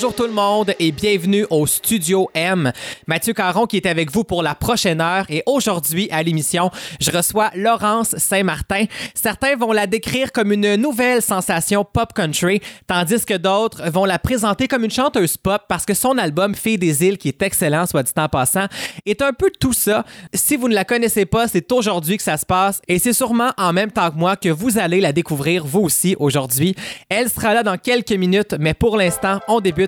Bonjour tout le monde et bienvenue au Studio M. Mathieu Caron qui est avec vous pour la prochaine heure et aujourd'hui à l'émission, je reçois Laurence Saint-Martin. Certains vont la décrire comme une nouvelle sensation pop country, tandis que d'autres vont la présenter comme une chanteuse pop parce que son album Fille des îles, qui est excellent, soit dit en passant, est un peu tout ça. Si vous ne la connaissez pas, c'est aujourd'hui que ça se passe et c'est sûrement en même temps que moi que vous allez la découvrir vous aussi aujourd'hui. Elle sera là dans quelques minutes, mais pour l'instant, on débute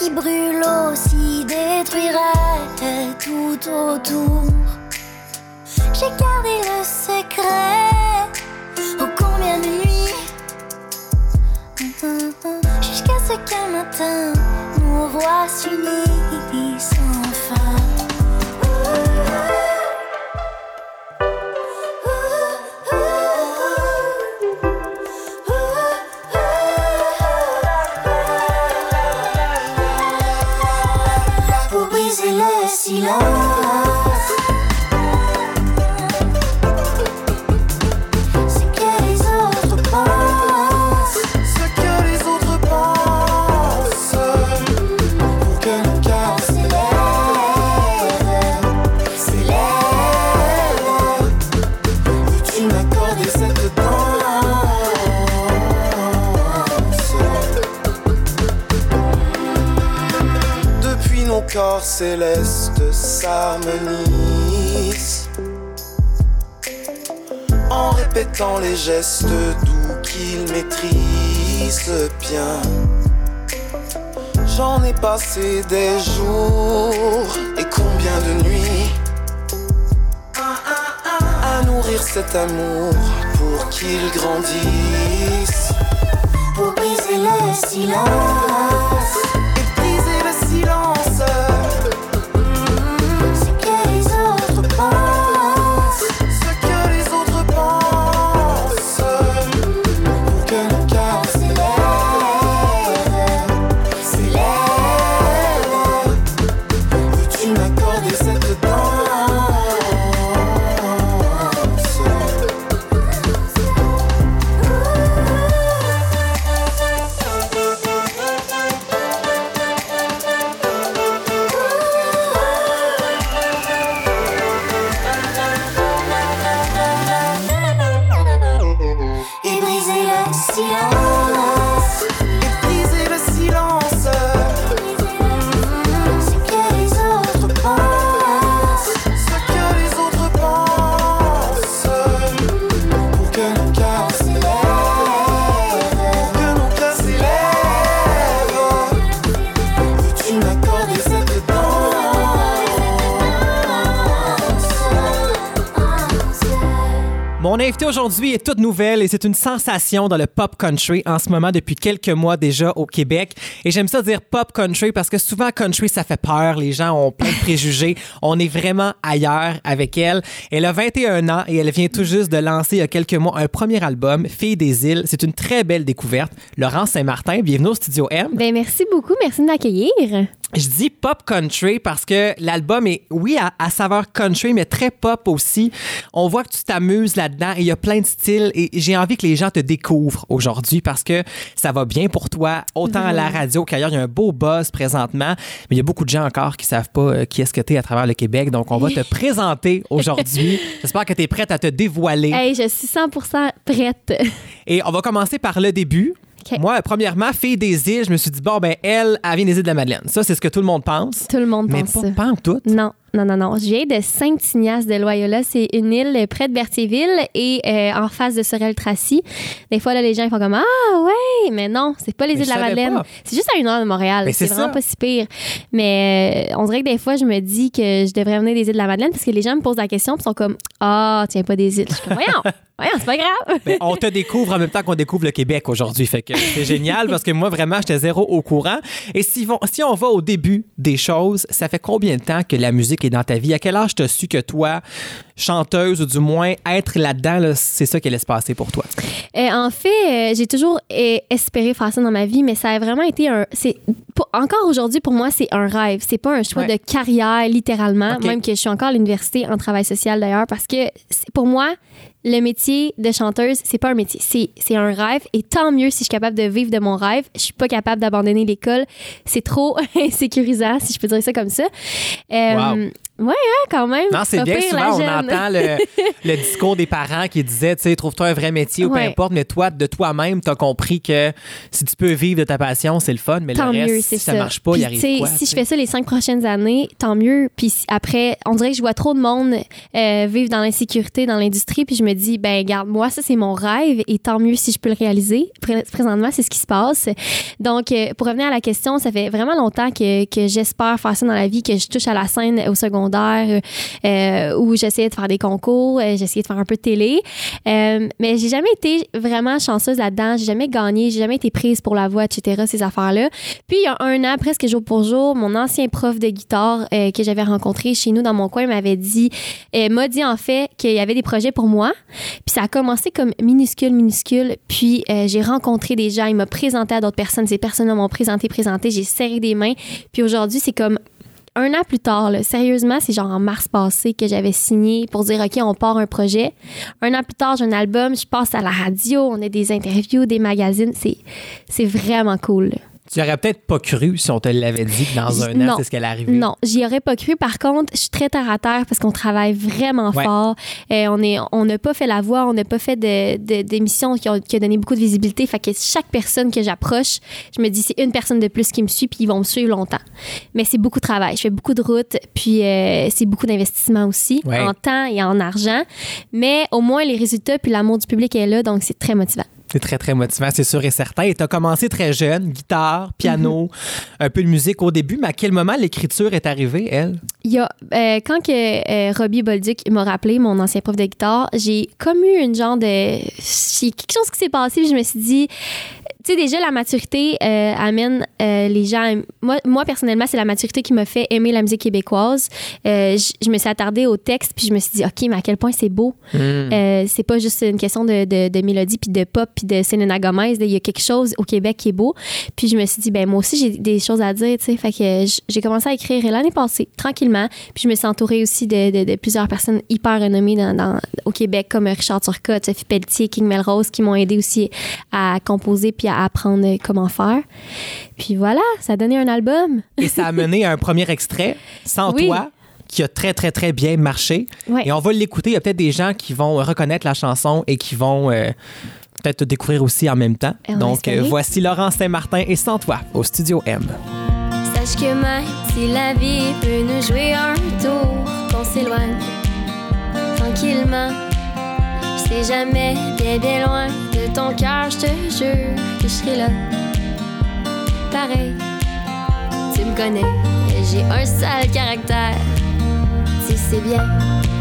qui brûle aussi détruirait tout autour. J'ai gardé le secret. Oh, combien de nuits? Jusqu'à ce qu'un matin, nos voix s'unissent le silence. Corps célestes s'harmonisent. En répétant les gestes doux qu'ils maîtrisent bien. J'en ai passé des jours et combien de nuits à nourrir cet amour pour qu'il grandisse Pour briser le silence. Aujourd'hui est toute nouvelle et c'est une sensation dans le pop country en ce moment depuis quelques mois déjà au Québec. Et j'aime ça dire pop country parce que souvent country ça fait peur, les gens ont plein de préjugés. On est vraiment ailleurs avec elle. Elle a 21 ans et elle vient tout juste de lancer il y a quelques mois un premier album, Fille des îles. C'est une très belle découverte. Laurence Saint-Martin, bienvenue au Studio M. Ben merci beaucoup, merci de m'accueillir. Je dis pop country parce que l'album est, oui, à, à saveur country, mais très pop aussi. On voit que tu t'amuses là-dedans et il y a plein de styles et j'ai envie que les gens te découvrent aujourd'hui parce que ça va bien pour toi, autant à la radio qu'ailleurs. Il y a un beau buzz présentement, mais il y a beaucoup de gens encore qui savent pas euh, qui est-ce que tu es à travers le Québec. Donc, on va te présenter aujourd'hui. J'espère que tu es prête à te dévoiler. Hey, je suis 100% prête. Et on va commencer par le début. Moi, premièrement, fille des îles, je me suis dit, bon, ben, elle, elle vient des îles de la Madeleine. Ça, c'est ce que tout le monde pense. Tout le monde Mais pense pas, ça. pas en tout. Non. Non, non, non. Je viens de Saint-Ignace de Loyola. C'est une île près de Berthierville et euh, en face de Sorel-Tracy. Des fois, là, les gens ils font comme Ah, ouais, mais non, c'est pas les Mais îles de la Madeleine. C'est juste à une heure de Montréal. C'est vraiment ça. pas si pire. Mais euh, on dirait que des fois, je me dis que je devrais venir des îles de la Madeleine parce que les gens me posent la question et sont comme Ah, tiens pas des îles. Je suis comme Voyons, voyons, c'est pas grave. Ben, on te découvre en même temps qu'on découvre le Québec aujourd'hui. Fait que c'est génial parce que moi, vraiment, j'étais zéro au courant. Et si, si on va au début des choses, ça fait combien de temps que la musique est dans ta vie? À quel âge t'as su que toi, chanteuse ou du moins être là-dedans, là, c'est ça qui allait se passer pour toi? Euh, en fait, euh, j'ai toujours euh, espéré faire ça dans ma vie, mais ça a vraiment été un. C'est pour- encore aujourd'hui pour moi, c'est un rêve. C'est pas un choix Ouais. de carrière littéralement, même que je suis encore à l'université en travail social d'ailleurs, parce que pour moi. Le métier de chanteuse, c'est pas un métier, c'est un rêve. Et tant mieux si je suis capable de vivre de mon rêve. Je suis pas capable d'abandonner l'école. C'est trop insécurisant, si je peux dire ça comme ça. Euh, Wow. Ouais, hein, quand même. Non, c'est bien. pire, Souvent, on entend le, le discours des parents qui disaient, tu sais, trouve-toi un vrai métier ou peu importe, mais toi, de toi-même, t'as compris que si tu peux vivre de ta passion, c'est le fun, mais tant le reste, mieux, si ça, ça. marche pas, il arrive quoi? Si je fais ça les cinq prochaines années, tant mieux. Puis après, on dirait que je vois trop de monde euh, vivre dans l'insécurité, dans l'industrie, puis je me dis, ben garde, moi, ça, c'est mon rêve, et tant mieux si je peux le réaliser. Pré- Présentement, c'est ce qui se passe. Donc, euh, pour revenir à la question, ça fait vraiment longtemps que, que j'espère faire ça dans la vie, que je touche à la scène au secondaire, euh, où j'essayais de faire des concours, euh, j'essayais de faire un peu de télé. Euh, mais j'ai jamais été vraiment chanceuse là-dedans. J'ai jamais gagné, j'ai jamais été prise pour la voix, etc., ces affaires-là. Puis, il y a un an, presque jour pour jour, mon ancien prof de guitare euh, que j'avais rencontré chez nous dans mon coin m'avait dit, euh, m'a dit en fait qu'il y avait des projets pour moi. Puis ça a commencé comme minuscule, minuscule. Puis euh, j'ai rencontré des gens, il m'a présenté à d'autres personnes. Ces personnes m'ont présenté, présenté. J'ai serré des mains. Puis aujourd'hui, c'est comme un an plus tard, là, sérieusement, c'est genre en mars passé que j'avais signé pour dire OK, on part un projet. Un an plus tard, j'ai un album, je passe à la radio, on a des interviews, des magazines. C'est, vraiment cool. Tu aurais peut-être pas cru si on te l'avait dit que dans un an, c'est ce qu'elle arrivait. Non, j'y aurais pas cru. Par contre, je suis très terre à terre parce qu'on travaille vraiment Ouais. fort. Euh, on est, on n'a pas fait la voix, on n'a pas fait de, de- d'émissions qui ont, qui ont donné beaucoup de visibilité. Fait que chaque personne que j'approche, je me dis c'est une personne de plus qui me suit puis ils vont me suivre longtemps. Mais c'est beaucoup de travail. Je fais beaucoup de routes puis euh, c'est beaucoup d'investissement aussi Ouais. en temps et en argent. Mais au moins les résultats puis l'amour du public est là, donc c'est très motivant. C'est très, très motivant, c'est sûr et certain. Et tu as commencé très jeune, guitare, piano, Mm-hmm. un peu de musique au début, mais à quel moment l'écriture est arrivée, elle? Il y a, euh, quand que euh, Robbie Bolduc m'a rappelé, mon ancien prof de guitare, j'ai comme eu une genre de... C'est quelque chose qui s'est passé, puis je me suis dit... Tu sais, déjà, la maturité euh, amène euh, les gens... à- Moi, moi, personnellement, c'est la maturité qui m'a fait aimer la musique québécoise. Euh, je me suis attardée au texte, puis je me suis dit, OK, mais à quel point c'est beau. Euh, c'est pas juste une question de, de, de mélodie, puis de pop, puis de Selena Gomez. Il y a quelque chose au Québec qui est beau. Puis je me suis dit, ben moi aussi, j'ai des choses à dire, tu sais. Fait que j'ai commencé à écrire l'année passée, tranquillement. Puis je me suis entourée aussi de, de- de plusieurs personnes hyper renommées dans, dans- au Québec, comme Richard Turcotte, Sophie Pelletier, King Melrose, qui m'ont aidé aussi à composer puis à apprendre comment faire. Puis voilà, ça a donné un album. Et ça a mené à un premier extrait, Sans Oui. toi, qui a très, très, très bien marché. Ouais. Et on va l'écouter. Il y a peut-être des gens qui vont reconnaître la chanson et qui vont euh, peut-être te découvrir aussi en même temps. Donc, euh, voici Laurent Saint-Martin et Sans toi au Studio M. Sache que même si la vie peut nous jouer un tour, qu'on s'éloigne tranquillement. Je sais jamais bien bien loin ton cœur, je te jure que je serai là. Pareil, tu me connais, j'ai un sale caractère. Tu sais bien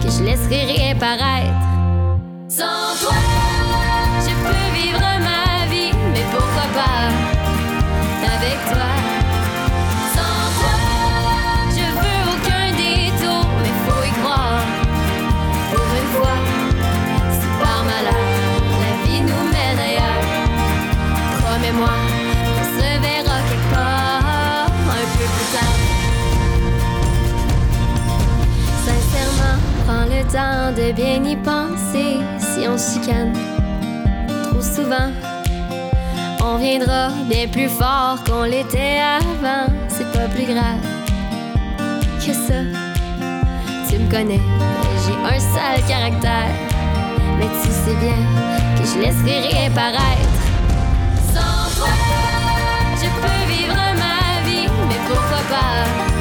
que je laisserai rien paraître. Sans toi, je peux vivre ma vie, mais pourquoi pas? Avec toi? Prends le temps de bien y penser si on chicane trop souvent. On viendra bien plus fort qu'on l'était avant. C'est pas plus grave que ça. Tu me connais, j'ai un sale caractère. Mais tu sais bien que je laisserai rien paraître. Sans toi, je peux vivre ma vie, mais pourquoi pas?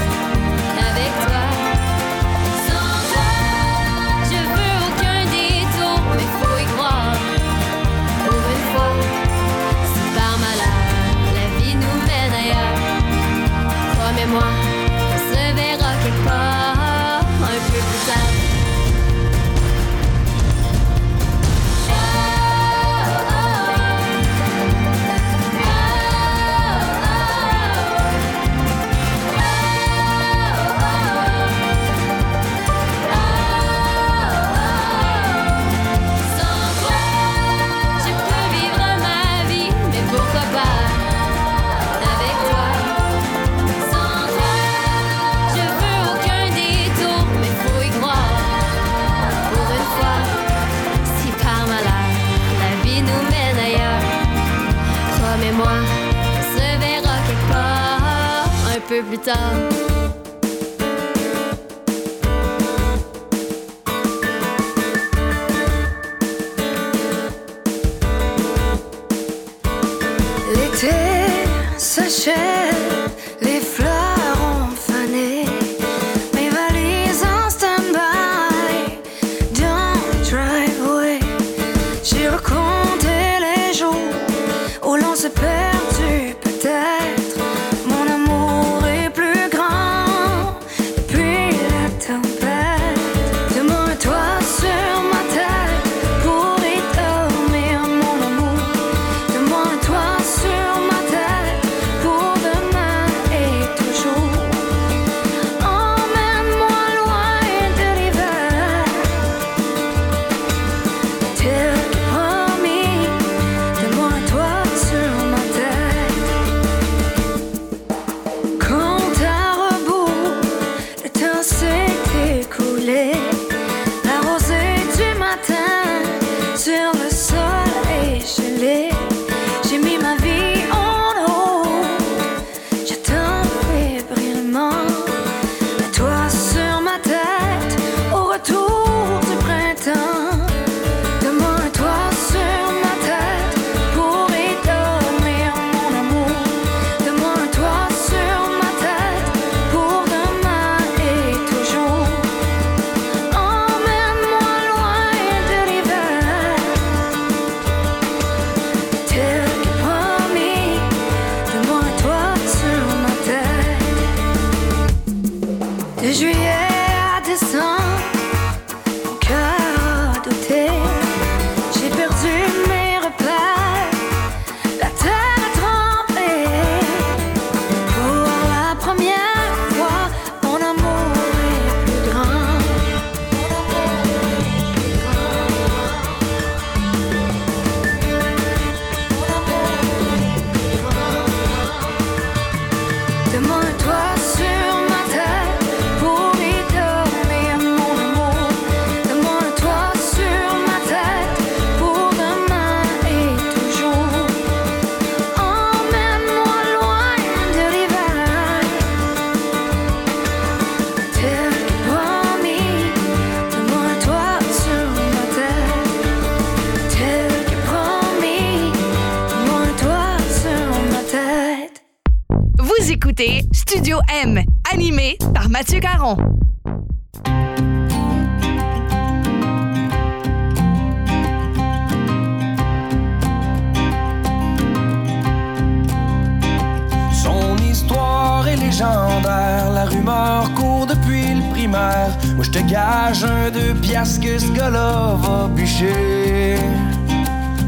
Que ce gars-là va bûcher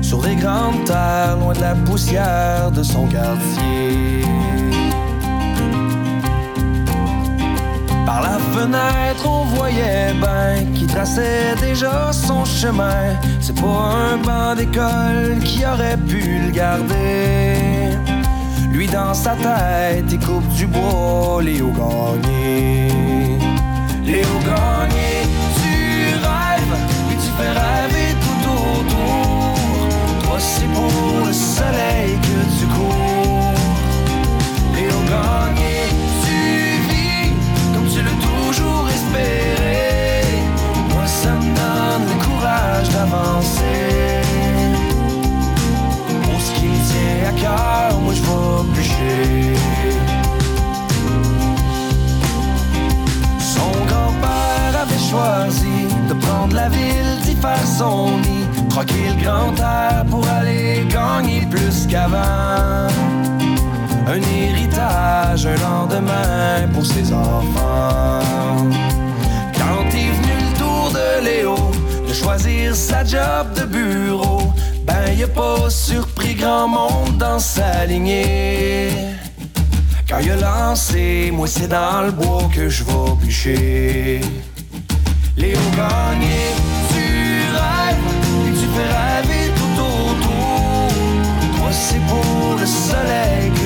sur des grandes terres, loin de la poussière de son quartier? Par la fenêtre, on voyait ben qui traçait déjà son chemin. C'est pas un banc d'école qui aurait pu le garder. Lui dans sa tête, il coupe du bois, Léo Gagné. Pour ce qui tient à cœur, moi je vais bûcher Son grand-père avait choisi de prendre la ville, d'y faire son nid. Le grand air pour aller gagner plus qu'avant. Un héritage, un lendemain pour ses enfants de choisir sa job de bureau, ben y a pas surpris grand monde dans sa lignée. Quand il a lancé, moi c'est dans le bois que je vais bûcher. Léo Gagné, tu rêves et tu fais rêver tout autour. Toi c'est pour le soleil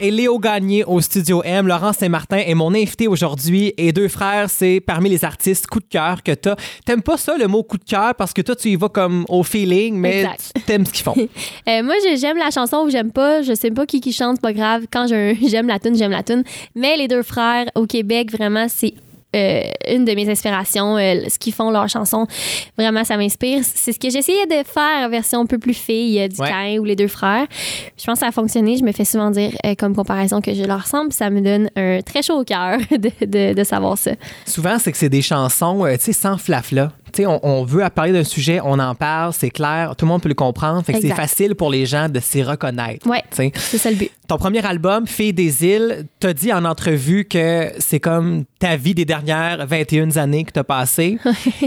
et Léo Gagné au Studio M. Laurent Saint-Martin est mon invité aujourd'hui. Et deux frères, c'est parmi les artistes coup de cœur que t'as. T'aimes pas ça, le mot coup de cœur, parce que toi, tu y vas comme au feeling, mais Exact. tu t'aimes ce qu'ils font. Euh, moi, j'aime la chanson ou j'aime pas. Je sais pas qui qui chante, pas grave. Quand j'aime la tune, j'aime la tune. Mais les deux frères au Québec, vraiment, c'est euh, une de mes inspirations. Euh, ce qu'ils font, leurs chansons, vraiment, ça m'inspire. C'est ce que j'essayais de faire, version un peu plus fille, euh, du Ouais. Ou les deux frères. Je pense que ça a fonctionné. Je me fais souvent dire, comme comparaison, que je leur ressemble. Ça me donne un très chaud au cœur de, de- de savoir ça. Souvent, c'est que c'est des chansons, tu sais, sans flafla. On, on veut parler d'un sujet, on en parle, c'est clair, tout le monde peut le comprendre. Fait que c'est facile pour les gens de s'y reconnaître. Ouais. C'est ça le but. Ton premier album, Fille des îles, t'as dit en entrevue que c'est comme ta vie des dernières 21 années que t'as passées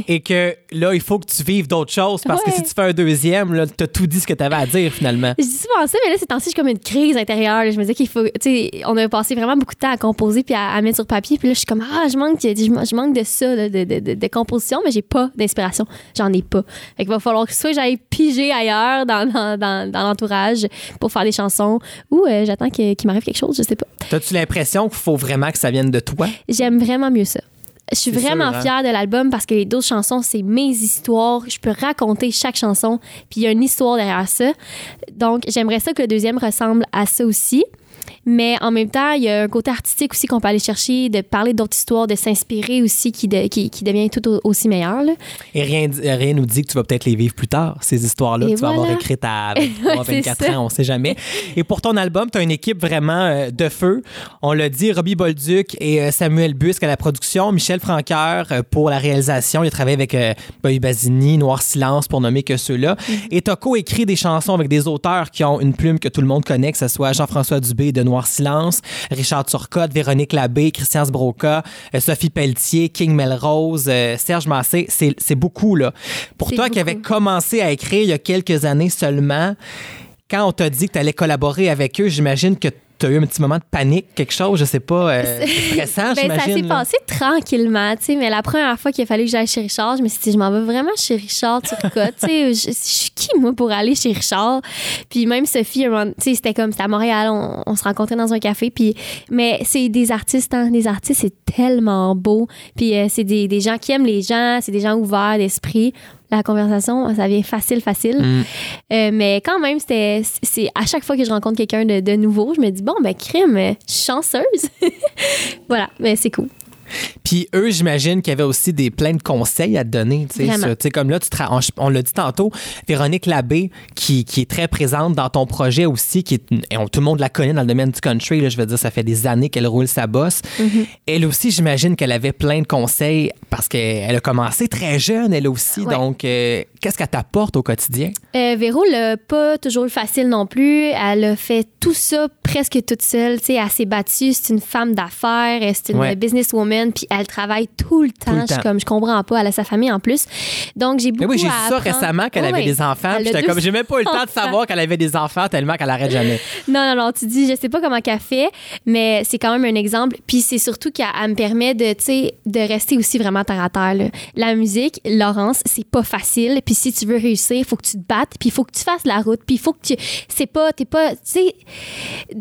et que là, il faut que tu vives d'autres choses parce que si tu fais un deuxième, là, t'as tout dit ce que t'avais à dire finalement. Je dis souvent ça, mais là, c'est temps-ci, j'ai comme une crise intérieure. là. Je me dis qu'il faut. Tu sais, on a passé vraiment beaucoup de temps à composer puis à, à mettre sur papier. Puis là, je suis comme, ah, je manque, je, je manque de ça, là, de, de, de, de composition, mais j'ai pas d'inspiration. J'en ai pas. Fait qu'il va falloir que soit j'aille piger ailleurs dans, dans, dans, dans l'entourage pour faire des chansons ou euh, j'attends qu'il m'arrive quelque chose, je sais pas. T'as-tu l'impression qu'il faut vraiment que ça vienne de toi? J'aime vraiment mieux ça. Je suis vraiment sûr, hein? fière de l'album parce que les d'autres chansons, c'est mes histoires. Je peux raconter chaque chanson, puis il y a une histoire derrière ça. Donc, j'aimerais ça que le deuxième ressemble à ça aussi. Mais en même temps, il y a un côté artistique aussi qu'on peut aller chercher, de parler d'autres histoires, de s'inspirer aussi, qui, de- qui, qui devient tout au- aussi meilleur. là. Et rien, rien nous dit que tu vas peut-être les vivre plus tard, ces histoires-là, que tu vas avoir écrites à 23, Ouais, c'est 24 ça. ans, on sait jamais. Et pour ton album, tu as une équipe vraiment euh, de feu. On l'a dit, Robbie Bolduc et euh, Samuel Busque à la production, Michel Franqueur euh, pour la réalisation. Il a travaillé avec euh, Boy Basini, Noir Silence, pour nommer que ceux-là. Mm-hmm. Et tu as coécrit des chansons avec des auteurs qui ont une plume que tout le monde connaît, que ce soit Jean-François Dubé de Noir Silence, Richard Turcotte, Véronique Labbé, Christian Sbroca, euh, Sophie Pelletier, King Melrose, euh, Serge Massé. C'est beaucoup, là. Pour toi qui beaucoup. commencé à écrire il y a quelques années seulement, quand on t'a dit que tu allais collaborer avec eux, j'imagine que tu as eu un petit moment de panique, quelque chose, je sais pas, euh, stressant, Ben, ça s'est passé tranquillement, tu sais, mais la première fois qu'il a fallu que j'aille chez Richard, je me suis dit, je m'en vais vraiment chez Richard Turcotte, tu sais, je, je suis qui, moi, pour aller chez Richard? Puis même Sophie, tu sais, c'était comme, c'était à Montréal, on, on se rencontrait dans un café, puis, mais c'est des artistes, hein, des artistes, c'est tellement beau, puis euh, c'est des, des gens qui aiment les gens, c'est des gens ouverts d'esprit. La conversation, ça vient facile, facile. Mm. Euh, mais quand même, c'était, c'est à chaque fois que je rencontre quelqu'un de, de nouveau, je me dis, bon, ben, crime, chanceuse. voilà, mais c'est cool. Puis eux, j'imagine qu'il y avait aussi des plein de conseils à te donner. tu sais, comme là, tu te on, on l'a dit tantôt, Véronique Labbé, qui, qui est très présente dans ton projet aussi, qui est, et on- tout le monde la connaît dans le domaine du country. Là, je veux dire, ça fait des années qu'elle roule sa bosse. Mm-hmm. Elle aussi, j'imagine qu'elle avait plein de conseils parce qu'elle a commencé très jeune, elle aussi. Ouais. Donc, euh, qu'est-ce qu'elle t'apporte au quotidien? Euh, Véro l'a pas toujours eu facile non plus. Elle a fait tout ça presque toute seule. Tu sais, elle s'est battue. C'est une femme d'affaires. euh, C'est une Ouais. businesswoman. Puis elle travaille tout le temps. le Je comme je comprends pas. Elle a sa famille en plus. Donc j'ai Mais beaucoup oui, j'ai su ça apprendre. récemment qu'elle avait des enfants. Puis J'étais comme, j'ai même pas eu le temps de savoir qu'elle avait des enfants tellement qu'elle arrête jamais. Non, non, non, tu dis, je sais pas comment qu'elle fait, mais c'est quand même un exemple. Puis c'est surtout qu'elle elle me permet de, tu sais, de rester aussi vraiment terre à terre. là. La musique, Laurence, c'est pas facile. Puis si tu veux réussir, il faut que tu te battes, puis il faut que tu fasses la route, puis il faut que tu. C'est pas, t'es pas, tu sais,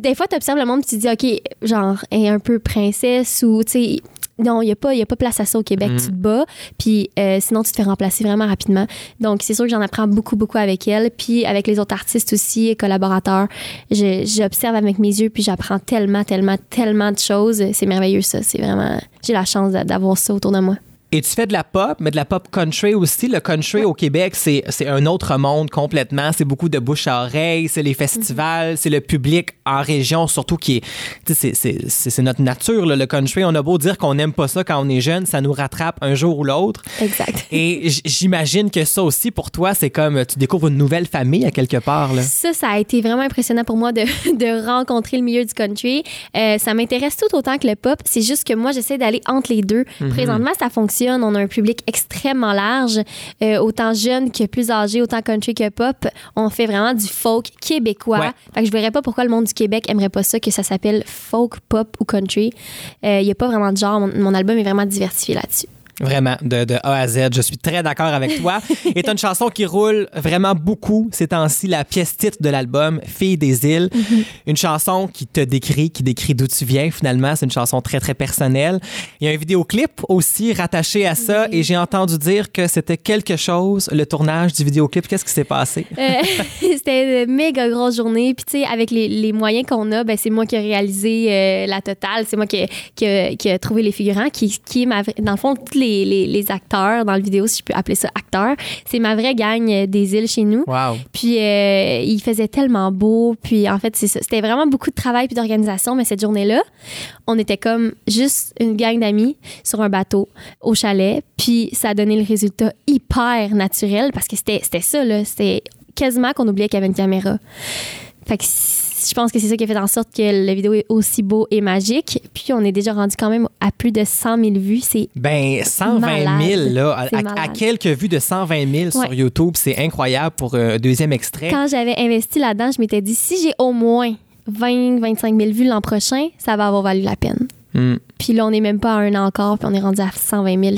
des fois, tu observes le monde, puis tu te dis, OK, genre, elle est un peu princesse ou, tu sais, non, il n'y a, pas- y a pas place à ça au Québec. Tu te bats, puis euh, sinon, tu te fais remplacer vraiment rapidement. Donc, c'est sûr que j'en apprends beaucoup, beaucoup avec elle. Puis avec les autres artistes aussi, collaborateurs, je- j'observe avec mes yeux, puis j'apprends tellement, tellement, tellement de choses. C'est merveilleux, ça. C'est vraiment... J'ai la chance d'a- d'avoir ça autour de moi. Et tu fais de la pop, mais de la pop country aussi. Le country au Québec, c'est c'est un autre monde complètement. C'est beaucoup de bouche à oreille, c'est les festivals, c'est le public en région surtout qui est... c'est- C'est c'est- notre nature, là, le country. On a beau dire qu'on n'aime pas ça quand on est jeune, ça nous rattrape un jour ou l'autre. Exact. Et j'imagine que ça aussi, pour toi, c'est comme tu découvres une nouvelle famille à quelque part. Là. Ça, ça a été vraiment impressionnant pour moi de, de rencontrer le milieu du country. Euh, ça m'intéresse tout autant que le pop. C'est juste que moi, j'essaie d'aller entre les deux. Présentement, ça fonctionne. On a un public extrêmement large, euh, autant jeune que plus âgé, autant country que pop. On fait vraiment du folk québécois. Ouais. Fait que je verrais pas pourquoi le monde du Québec aimerait pas ça, que ça s'appelle folk, pop ou country. Il n'y a pas vraiment de genre. Mon, mon album est vraiment diversifié là-dessus. Vraiment, de, de A à Z. Je suis très d'accord avec toi. Et t'as une chanson qui roule vraiment beaucoup ces temps-ci, la pièce titre de l'album, Fille des îles. Une chanson qui te décrit, qui décrit d'où tu viens finalement. C'est une chanson très, très personnelle. Il y a un vidéoclip aussi rattaché à ça et j'ai entendu dire que c'était quelque chose, le tournage du vidéoclip. Qu'est-ce qui s'est passé? Euh, c'était une méga grosse journée. Puis, tu sais, avec les, les moyens qu'on a, ben, c'est moi qui ai réalisé euh, la totale. C'est moi qui, qui, a- qui a trouvé les figurants, qui, qui est Dans le fond, tous les, les, les acteurs dans le vidéo, si je peux appeler ça acteurs, c'est ma vraie gang euh, des îles chez nous. Wow. Puis euh, il faisait tellement beau. Puis en fait, c'est ça. C'était vraiment beaucoup de travail puis d'organisation. Mais cette journée-là, on était comme juste une gang d'amis sur un bateau au chalet. Puis ça a donné le résultat hyper naturel parce que c'était ça, là. C'était quasiment qu'on oubliait qu'il y avait une caméra. Fait que je pense que c'est ça qui a fait en sorte que la vidéo est aussi beau et magique. Puis on est déjà rendu quand même à plus de 100 000 vues. C'est Ben, 120 000, Malade. là, à, quelques vues de 120 000 sur. YouTube. C'est incroyable pour un deuxième extrait. quand j'avais investi là-dedans, je m'étais dit si j'ai au moins 20, 25 000 vues l'an prochain, ça va avoir valu la peine. Hmm. Puis là, on n'est même pas à un an encore, puis on est rendu à 120 000.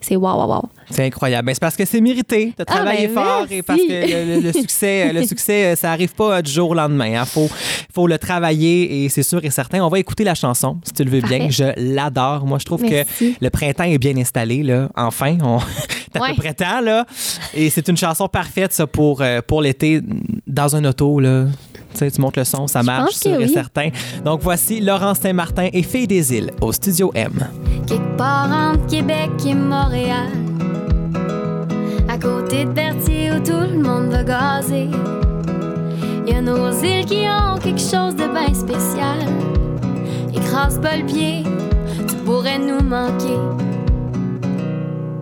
C'est, wow, wow, wow. C'est incroyable. Ben, c'est parce que c'est mérité. Tu as Ah, travaillé ben, fort merci. et parce que le, succès, le succès, euh, ça arrive pas euh, du jour au lendemain. Il faut, faut le travailler et c'est sûr et certain. On va écouter la chanson, si tu le veux bien. Je l'adore. Moi, je trouve Merci. que le printemps est bien installé. Là. Enfin, on... t'as à Ouais. peu près temps. Là. Et c'est une chanson parfaite ça, pour, euh, pour l'été dans un auto. Là. Tu sais, tu montes le son, ça marche, et oui. certain. Donc voici Laurence Saint-Martin et Fille des îles au Studio M. quelque part entre Québec et Montréal. À côté de Berthier où tout le monde va gazer. Y a nos îles qui ont quelque chose de bien spécial. Écrase pas le pied, tu pourrais nous manquer.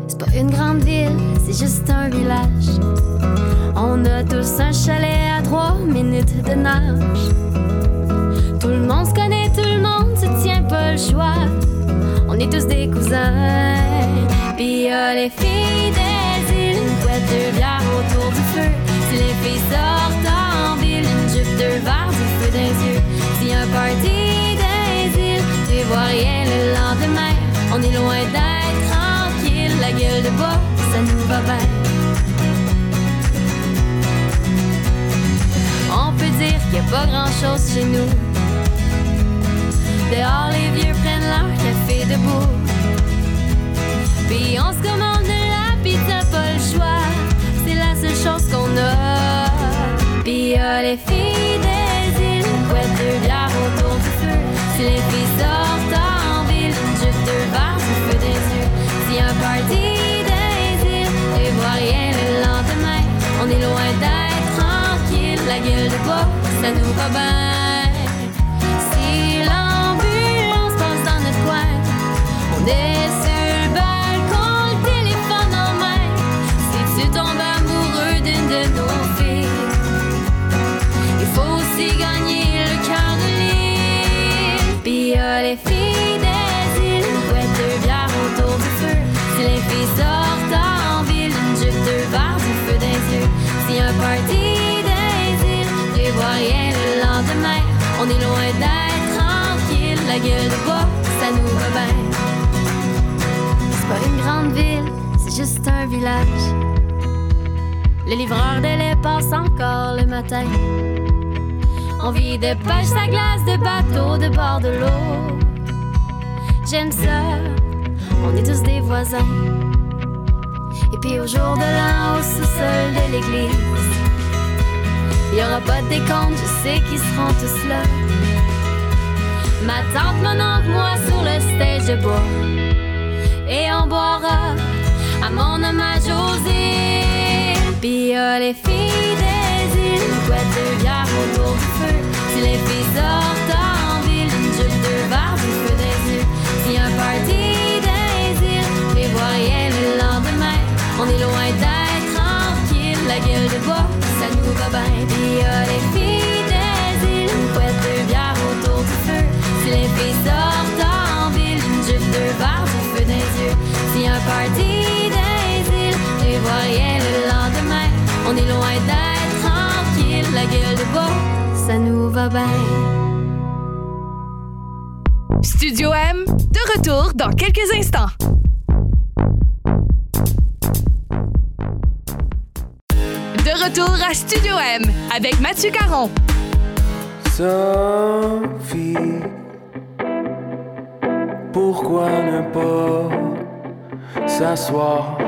C'est pas une grande ville, c'est juste un village. On a tous un chalet à trois minutes de nage. Tout le monde se connaît, tout le monde se tient pas le choix. On est tous des cousins. Y'a les filles des îles, une couette, y a pas grand chose chez nous. Dehors, les vieux prennent leur café debout. Puis on se commande de la pizza, pas le choix. C'est la seule chose qu'on a. Puis y'a les filles des îles, couette, deux bières autour du feu. Les filles ça nous bien. Si l'ambulance passe dans notre coin, on est Le livreur de lait passe encore le matin. On vit de pêche à glace, de bateaux, de bord de l'eau. J'aime ça, on est tous des voisins. Et puis au jour de l'an, au sous-sol de l'église, il y aura pas de décompte, je sais qu'ils seront tous là. Ma tante, mon moi sur le stage de bois. Et on boira à mon îles. Puis y a les filles des îles, couette deux bières autour du feu. Si les filles sortent en ville, une jupe, deux verres, du feu des yeux. Si un party des îles, prévoit rien le lendemain. On est loin d'être tranquille, la gueule de bois, ça nous va bien. A les filles des îles, couette deux bières autour du feu. Si les filles sortent en ville, une jupe, deux verres, du feu des yeux. Si un party On est loin d'être tranquille, la gueule de bois, ça nous va bien. Studio M, de retour dans quelques instants. De retour à Studio M avec Mathieu Caron. Sophie, pourquoi ne pas s'asseoir?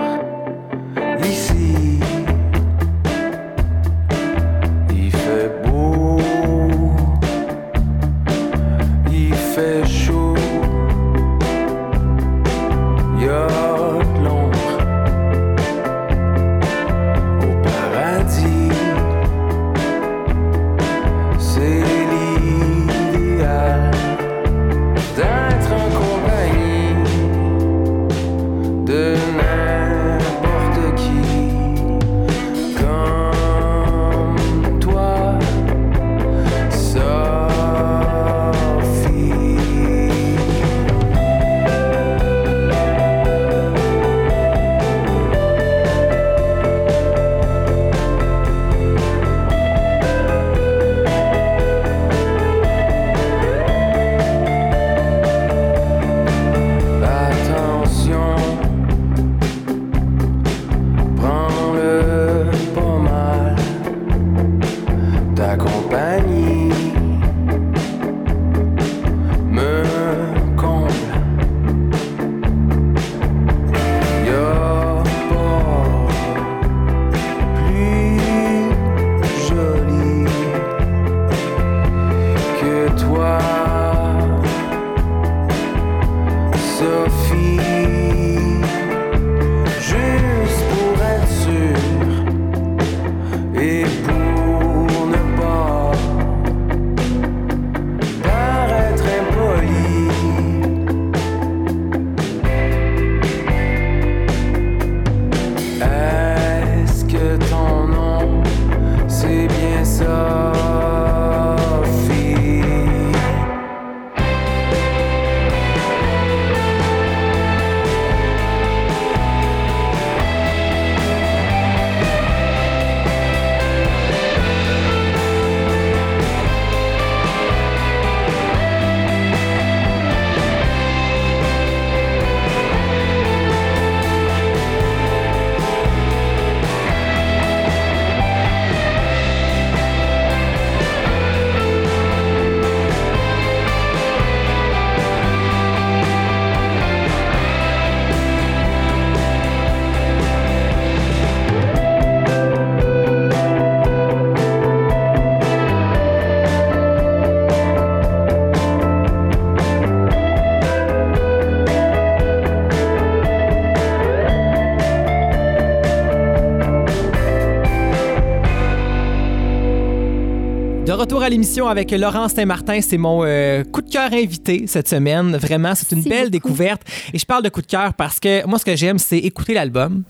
L'émission avec Laurence Saint-Martin. C'est mon euh, coup de cœur invité cette semaine. Vraiment, c'est une Merci belle beaucoup. découverte. Et je parle de coup de cœur parce que moi, ce que j'aime, c'est écouter l'album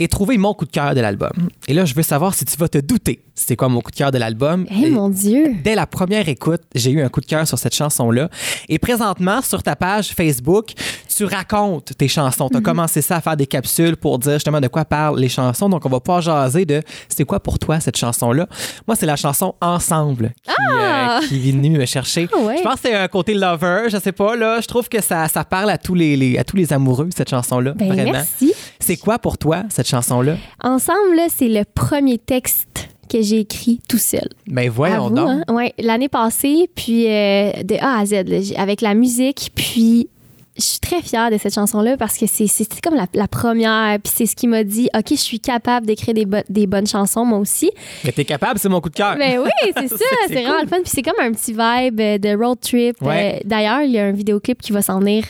et trouver mon coup de cœur de l'album. Et là, je veux savoir si tu vas te douter. C'est quoi mon coup de cœur de l'album? Eh mon Dieu! Dès la première écoute, j'ai eu un coup de cœur sur cette chanson-là. Et présentement, sur ta page Facebook, tu racontes tes chansons. Mhm. Tu as commencé ça à faire des capsules pour dire justement de quoi parlent les chansons. Donc, on va pouvoir jaser de c'est quoi pour toi cette chanson-là. Moi, c'est la chanson Ensemble qui, Ah! euh, qui est venue me chercher. Ah ouais. Je pense que c'est un côté lover, je sais pas. là. Je trouve que ça, ça parle à tous les, les- à tous les amoureux, cette chanson-là. Ben, vraiment. merci. C'est quoi pour toi, cette chanson-là? Ensemble, c'est le premier texte que j'ai écrit tout seul. Ben, voyons donc. hein? Ouais, l'année passée, puis euh, de A à Z, là, avec la musique, puis je suis très fière de cette chanson-là parce que c'est comme la, la première, puis c'est ce qui m'a dit, OK, je suis capable d'écrire des, bo- des bonnes chansons, moi aussi. Mais t'es capable, c'est mon coup de cœur. Ben oui, c'est ça, C'est- vraiment cool. le fun. Puis c'est comme un petit vibe de road trip. Ouais. Euh, D'ailleurs, il y a un vidéoclip qui va s'en venir.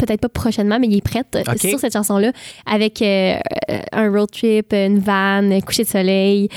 Peut-être pas prochainement, mais il est prêt euh, OK. sur cette chanson-là avec euh, euh, un road trip, une van, un coucher de soleil.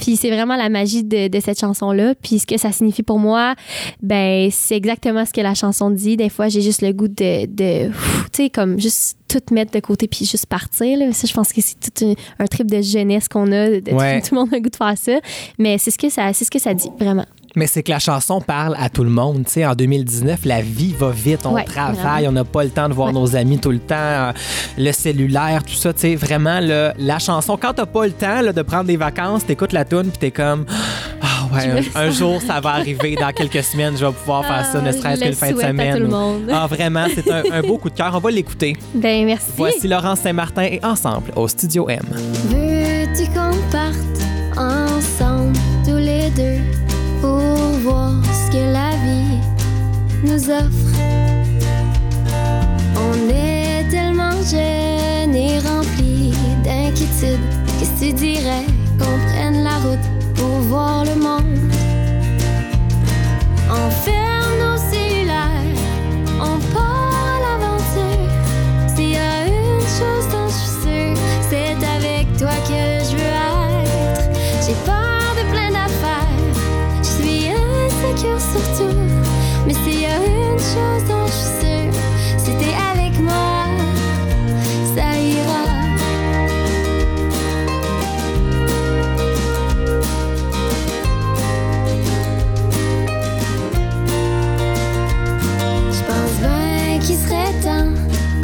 Puis c'est vraiment la magie de, de cette chanson-là. Puis ce que ça signifie pour moi, ben c'est exactement ce que la chanson dit. Des fois, j'ai juste le goût de, tu sais, comme juste tout mettre de côté puis juste partir. Là. Ça, je pense que c'est tout un, un trip de jeunesse qu'on a. de-. Tout, le monde a le goût de faire ça. Mais c'est ce que ça, c'est ce que ça dit, vraiment. Mais c'est que la chanson parle à tout le monde. Tu sais, en 2019, la vie va vite. On Ouais, travaille, on n'a pas le temps de voir Ouais. nos amis tout le temps. euh, Le cellulaire, tout ça. Tu sais, vraiment, là, la chanson, quand t'as pas le temps là, de prendre des vacances, t'écoutes la tune puis t'es comme, ah ouais, un, un jour, ça va arriver. Dans quelques semaines, je vais pouvoir faire ça, ne Ah, serait-ce je que le le fin de à semaine. tout le ou- monde. Ah, vraiment, c'est un, un beau coup de cœur. On va l'écouter. Ben merci. Voici Laurence Saint-Martin et ensemble au Studio M. Veux-tu qu'on parte ensemble, tous les deux, pour voir ce que la vie nous offre? On est tellement jeunes et remplis d'inquiétudes. Qu'est-ce que tu dirais qu'on prenne la route pour voir le monde? On ferme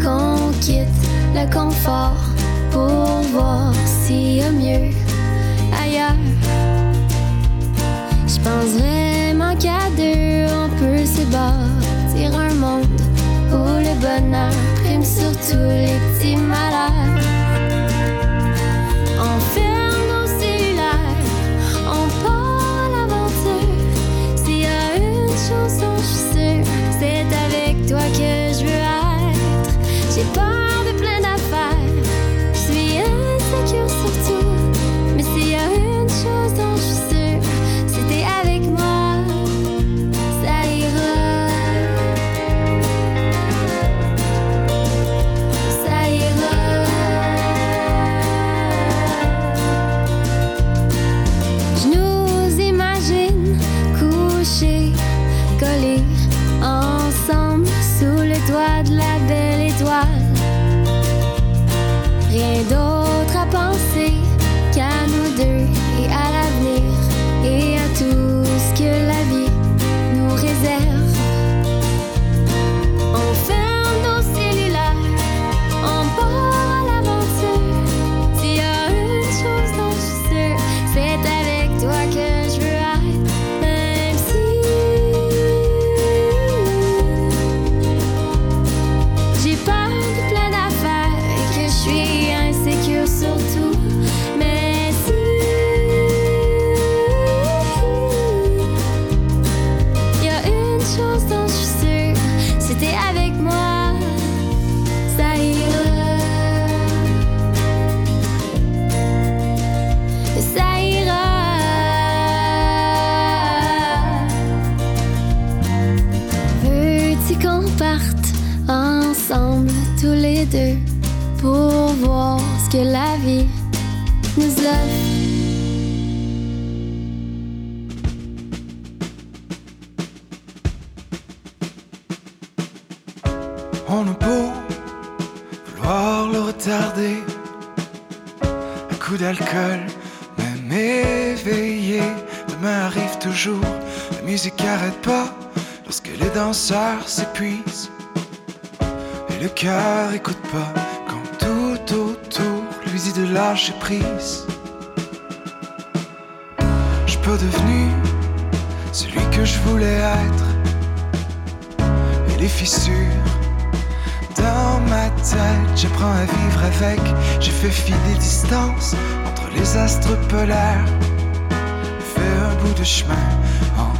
qu'on quitte le confort pour voir s'il y a mieux ailleurs. Je pense vraiment qu'à deux, on peut se bâtir un monde où le bonheur prime sur tous les petits malheurs. Chose dont je suis sûre, c'était avec moi, ça ira. Ça ira. Veux-tu qu'on parte ensemble tous les deux pour voir ce que la vie nous offre? D'alcool, même éveillé. Demain arrive toujours, la musique arrête pas lorsque les danseurs s'épuisent. Et le cœur écoute pas quand tout autour lui dit de lâcher prise. Je pas devenu celui que je voulais être. Et les fissures tête, j'apprends à vivre avec. J'ai fait fi des distances entre les astres polaires. Fait un bout de chemin en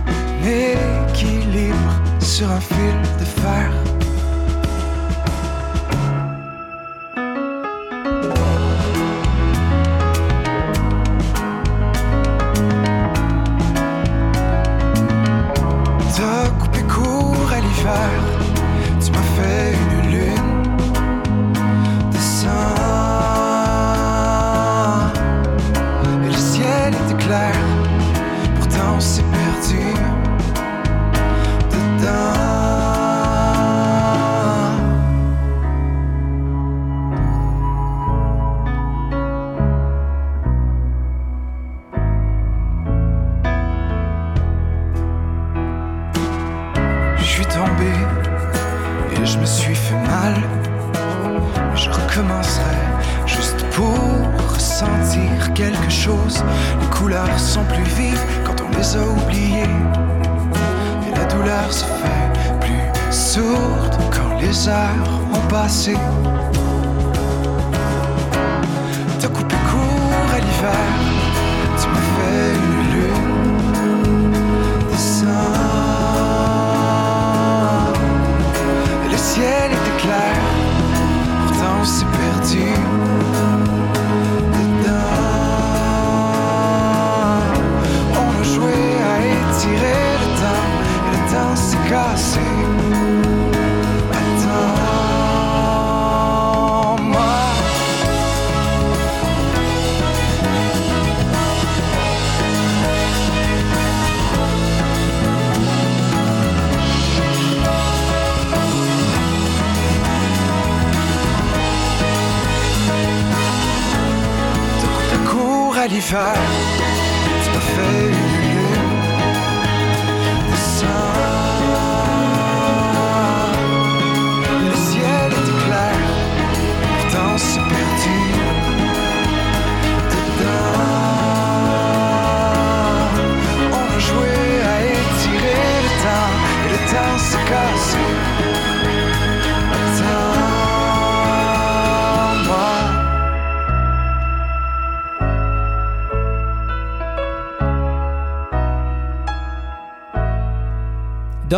équilibre sur un fil de fer.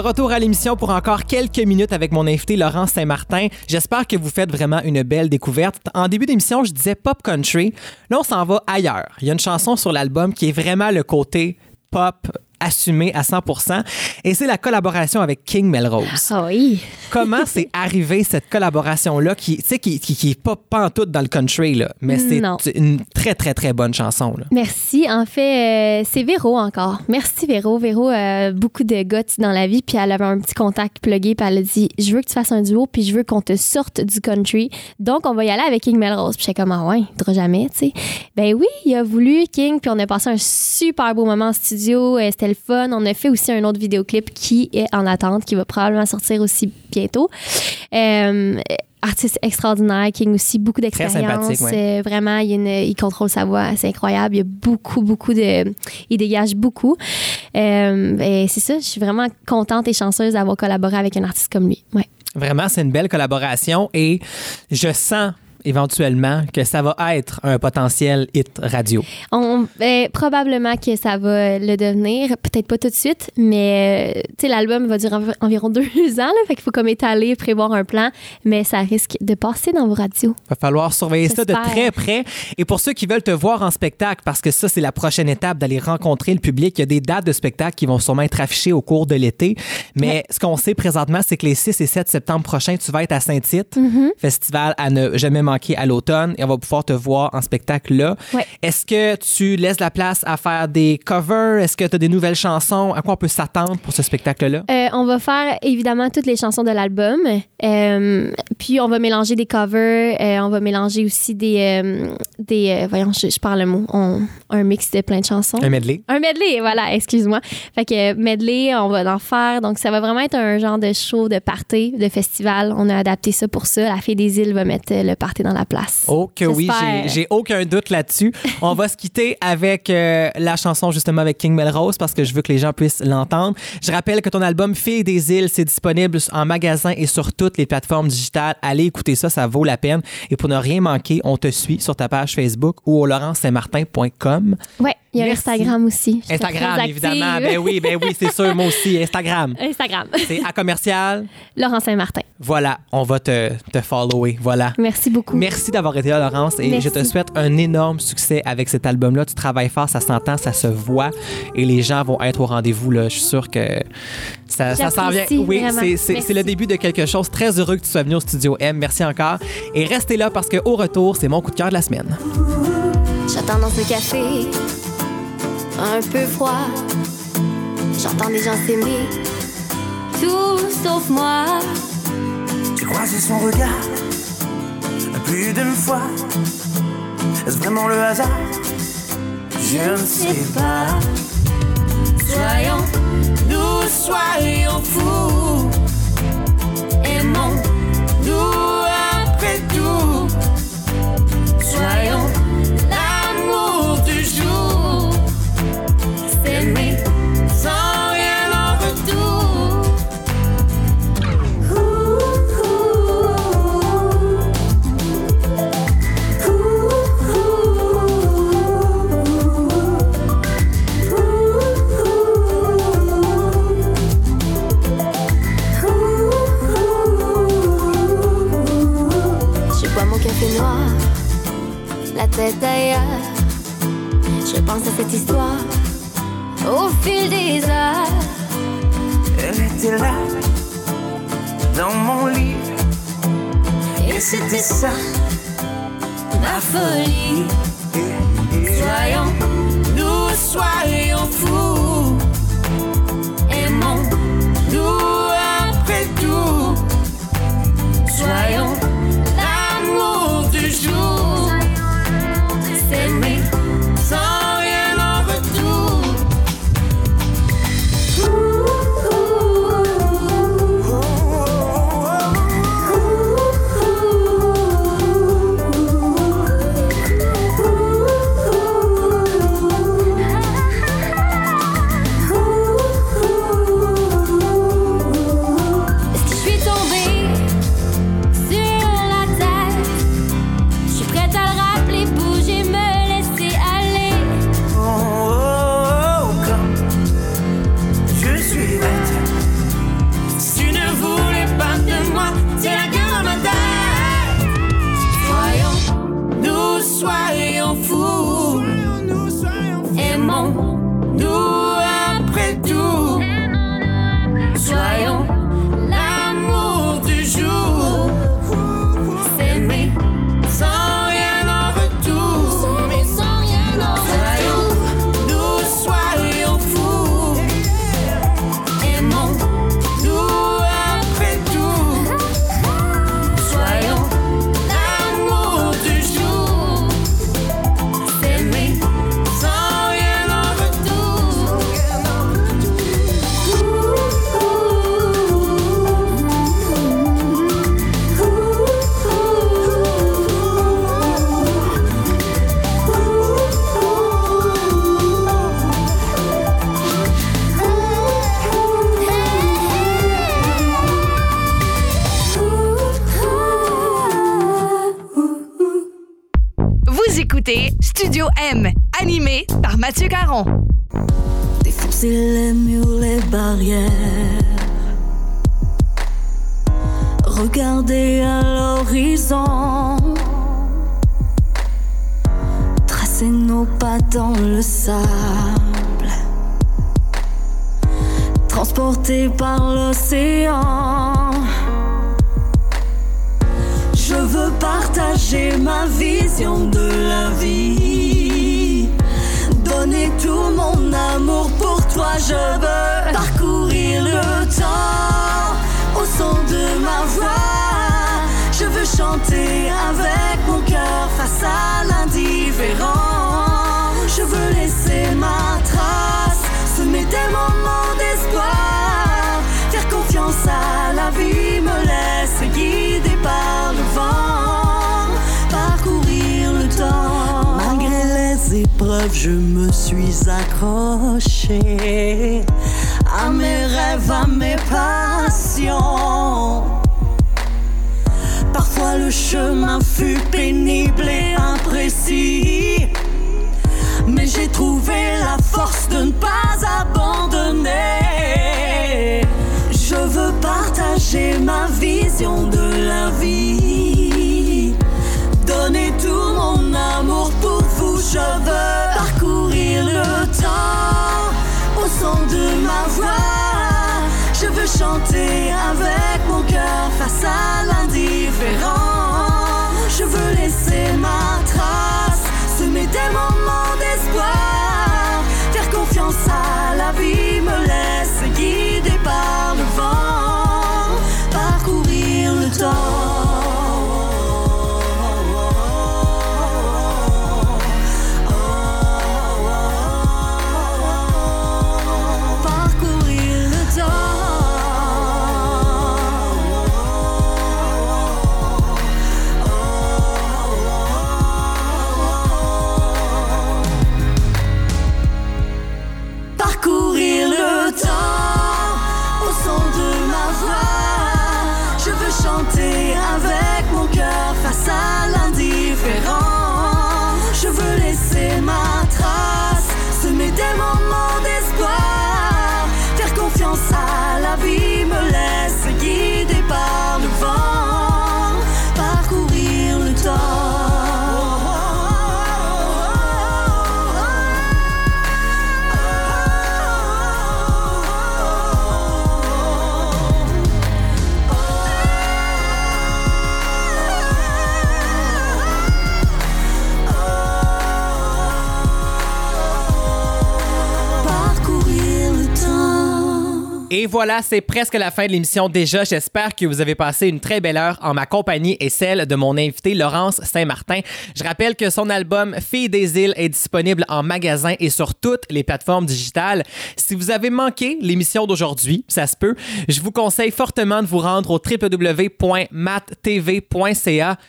Retour à l'émission pour encore quelques minutes avec mon invité Laurent Saint-Martin. J'espère que vous faites vraiment une belle découverte. En début d'émission, je disais pop country. Là, on s'en va ailleurs. Il y a une chanson sur l'album qui est vraiment le côté pop assumé à 100%. Et c'est la collaboration avec King Melrose. Ah oui. Comment c'est arrivé cette collaboration-là qui, tu qui, qui, qui est pas pantoute dans le country, là, mais c'est une très, très, très bonne chanson. Là. Merci. En fait, euh, c'est Véro encore. Merci Véro. Véro a beaucoup de guts dans la vie, puis elle avait un petit contact plugué, puis elle a dit Je veux que tu fasses un duo, puis je veux qu'on te sorte du country. Donc, on va y aller avec King Melrose. Puis j'étais comme Ah ouais, il jamais, tu sais. Ben oui, il a voulu King, puis on a passé un super beau moment en studio. Euh, C'était le fun. On a fait aussi un autre vidéoclip qui est en attente, qui va probablement sortir aussi bientôt. Euh, artiste extraordinaire, King aussi, beaucoup d'expérience. ouais. Euh, vraiment, il, y a une- il contrôle sa voix, c'est incroyable. Il y a beaucoup, beaucoup de. Il dégage beaucoup. Euh, ben, c'est ça, je suis vraiment contente et chanceuse d'avoir collaboré avec un artiste comme lui. Ouais. Vraiment, c'est une belle collaboration et je sens éventuellement que ça va être un potentiel hit radio. On, ben, probablement que ça va le devenir, peut-être pas tout de suite, mais euh, l'album va durer env- environ deux ans, là, fait qu'il faut comme étaler, prévoir un plan, mais ça risque de passer dans vos radios. Va falloir surveiller ça de très près. Et pour ceux qui veulent te voir en spectacle, parce que ça, c'est la prochaine étape d'aller rencontrer le public, il y a des dates de spectacle qui vont sûrement être affichées au cours de l'été. Mais ce qu'on sait présentement, c'est que les 6 et 7 septembre prochains, tu vas être à Saint-Tite, Mm-hmm. festival à ne jamais manquer. Manquer à l'automne et on va pouvoir te voir en spectacle là. Ouais. Est-ce que tu laisses la place à faire des covers? Est-ce que tu as des nouvelles chansons? À quoi on peut s'attendre pour ce spectacle-là? Euh, on va faire évidemment toutes les chansons de l'album. Euh, puis on va mélanger des covers. euh, on va mélanger aussi des. des voyons, je, je parle le mot. On- un mix de plein de chansons. Un medley? Un medley, voilà, excuse-moi. Fait que medley, on va en faire. Donc, ça va vraiment être un genre de show, de party, de festival. On a adapté ça pour ça. La Fille des Îles va mettre le party dans la place. Oh que oui, j'ai aucun doute là-dessus. On va se quitter avec euh, la chanson justement avec King Melrose parce que je veux que les gens puissent l'entendre. Je rappelle que ton album Fille des îles, c'est disponible en magasin et sur toutes les plateformes digitales. Allez écouter ça, ça vaut la peine. Et pour ne rien manquer, on te suit sur ta page Facebook ou au laurentsaintmartin.com. Ouais, il y a Merci. Instagram aussi. Je Instagram, évidemment. Ben oui, ben oui, c'est sûr, moi aussi. Instagram. Instagram. C'est à commercial. Laurent Saint-Martin. Voilà, on va te, te follower. Voilà. Merci beaucoup. Merci d'avoir été là, Laurence. Et Merci. je te souhaite un énorme succès avec cet album-là. Tu travailles fort, ça s'entend, ça se voit. Et les gens vont être au rendez-vous. Là. Je suis sûre que ça, ça s'en vient. Oui, c'est le début de quelque chose. Très heureux que tu sois venu au Studio M. Merci encore. Et restez là parce qu'au retour, c'est mon coup de cœur de la semaine. J'attends dans ce café, un peu froid. J'entends des gens s'aimer, tout sauf moi. J'ai croisé son regard plus d'une fois. Est-ce vraiment le hasard? Je ne sais pas. Soyons, nous soyons fous. Tête ailleurs. Je pense à cette histoire au fil des heures. Elle était là, dans mon lit. Et c'était ça, ma folie. Soyons, nous soyons fous. Aimons-nous après tout. Soyons pour toi, je veux parcourir le temps au son de ma voix. Je veux chanter avec mon cœur face à l'indifférent. Je veux laisser ma trace, je me suis accroché à mes rêves, à mes passions. Parfois le chemin fut pénible et imprécis. Mais j'ai trouvé la force de ne pas abandonner. Je veux partager ma vision Je veux parcourir le temps au son de ma voix. Je veux chanter avec mon cœur face à l'indifférent. Et voilà, c'est presque la fin de l'émission déjà. J'espère que vous avez passé une très belle heure en ma compagnie et celle de mon invité Laurence Saint-Martin. Je rappelle que son album Fille des îles est disponible en magasin et sur toutes les plateformes digitales. Si vous avez manqué l'émission d'aujourd'hui, ça se peut, je vous conseille fortement de vous rendre au www.mattv.ca.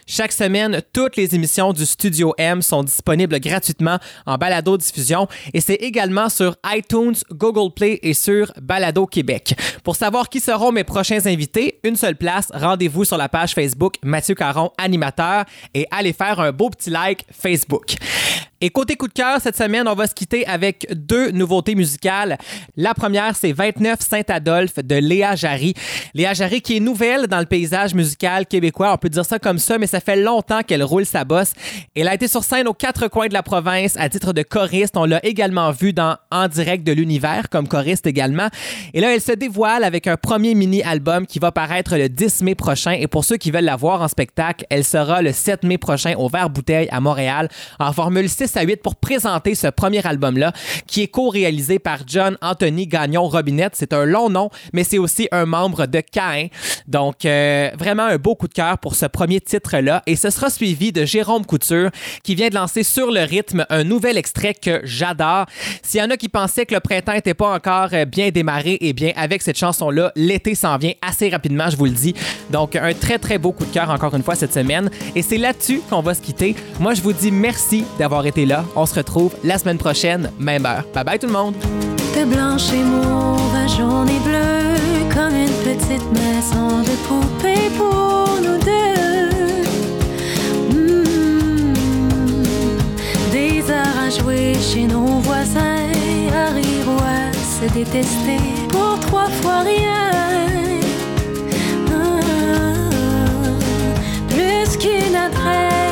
Chaque semaine, toutes les émissions du Studio M sont disponibles gratuitement en balado diffusion et c'est également sur iTunes, Google Play et sur Balado Québec. Pour savoir qui seront mes prochains invités, une seule place, rendez-vous sur la page Facebook Mathieu Caron, animateur, et allez faire un beau petit like Facebook. Et côté coup de cœur, cette semaine, on va se quitter avec deux nouveautés musicales. La première, c'est 29 Saint-Adolphe de Léa Jarry. Léa Jarry qui est nouvelle dans le paysage musical québécois, on peut dire ça comme ça, mais ça fait longtemps qu'elle roule sa bosse. Elle a été sur scène aux quatre coins de la province à titre de choriste. On l'a également vu dans En direct de l'univers comme choriste également. Et là, elle se dévoile avec un premier mini-album qui va paraître le 10 mai prochain. Et pour ceux qui veulent la voir en spectacle, elle sera le 7 mai prochain au Vert Bouteille à Montréal en formule 6 à 8 pour présenter ce premier album-là qui est co-réalisé par John Anthony Gagnon Robinette. C'est un long nom, mais c'est aussi un membre de Cain. Donc, euh, vraiment un beau coup de cœur pour ce premier titre-là. Et ce sera suivi de Jérôme Couture qui vient de lancer sur le rythme un nouvel extrait que j'adore. S'il y en a qui pensaient que le printemps n'était pas encore euh, bien démarré, eh bien, avec cette chanson-là, l'été s'en vient assez rapidement, je vous le dis. Donc, un très, très beau coup de cœur encore une fois cette semaine. Et c'est là-dessus qu'on va se quitter. Moi, je vous dis merci d'avoir été là. On se retrouve la semaine prochaine, même heure. Bye bye tout le monde. de blanche et mauve, jaune et bleu, comme une petite maison de poupée pour nous deux. Mm. Des heures à jouer chez nos voisins, à rire ou à se détester pour trois fois rien. Ah, plus qu'une adresse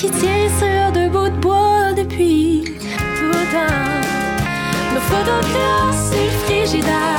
qui tient sur deux bouts de bois depuis tout le temps. Nos photos sur le frigidaire.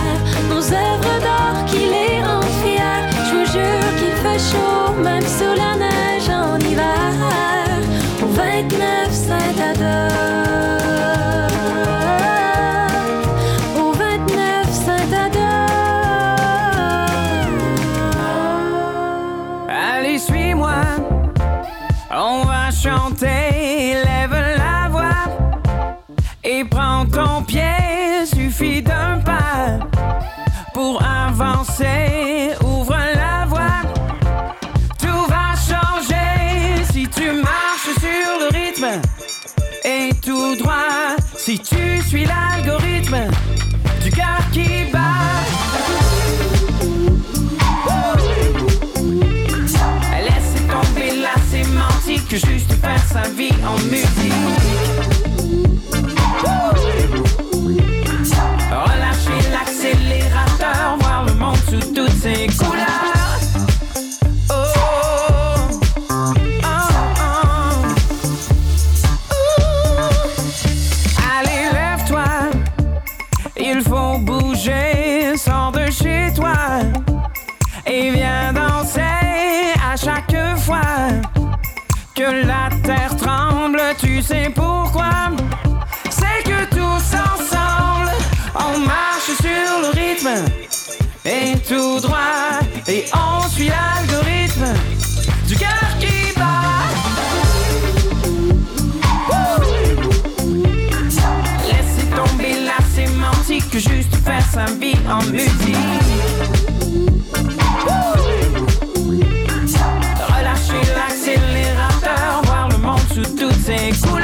terre tremble, tu sais pourquoi C'est que tous ensemble, on marche sur le rythme, et tout droit, et on suit l'algorithme du cœur qui bat. Laissez tomber la sémantique, juste faire sa vie en musique. like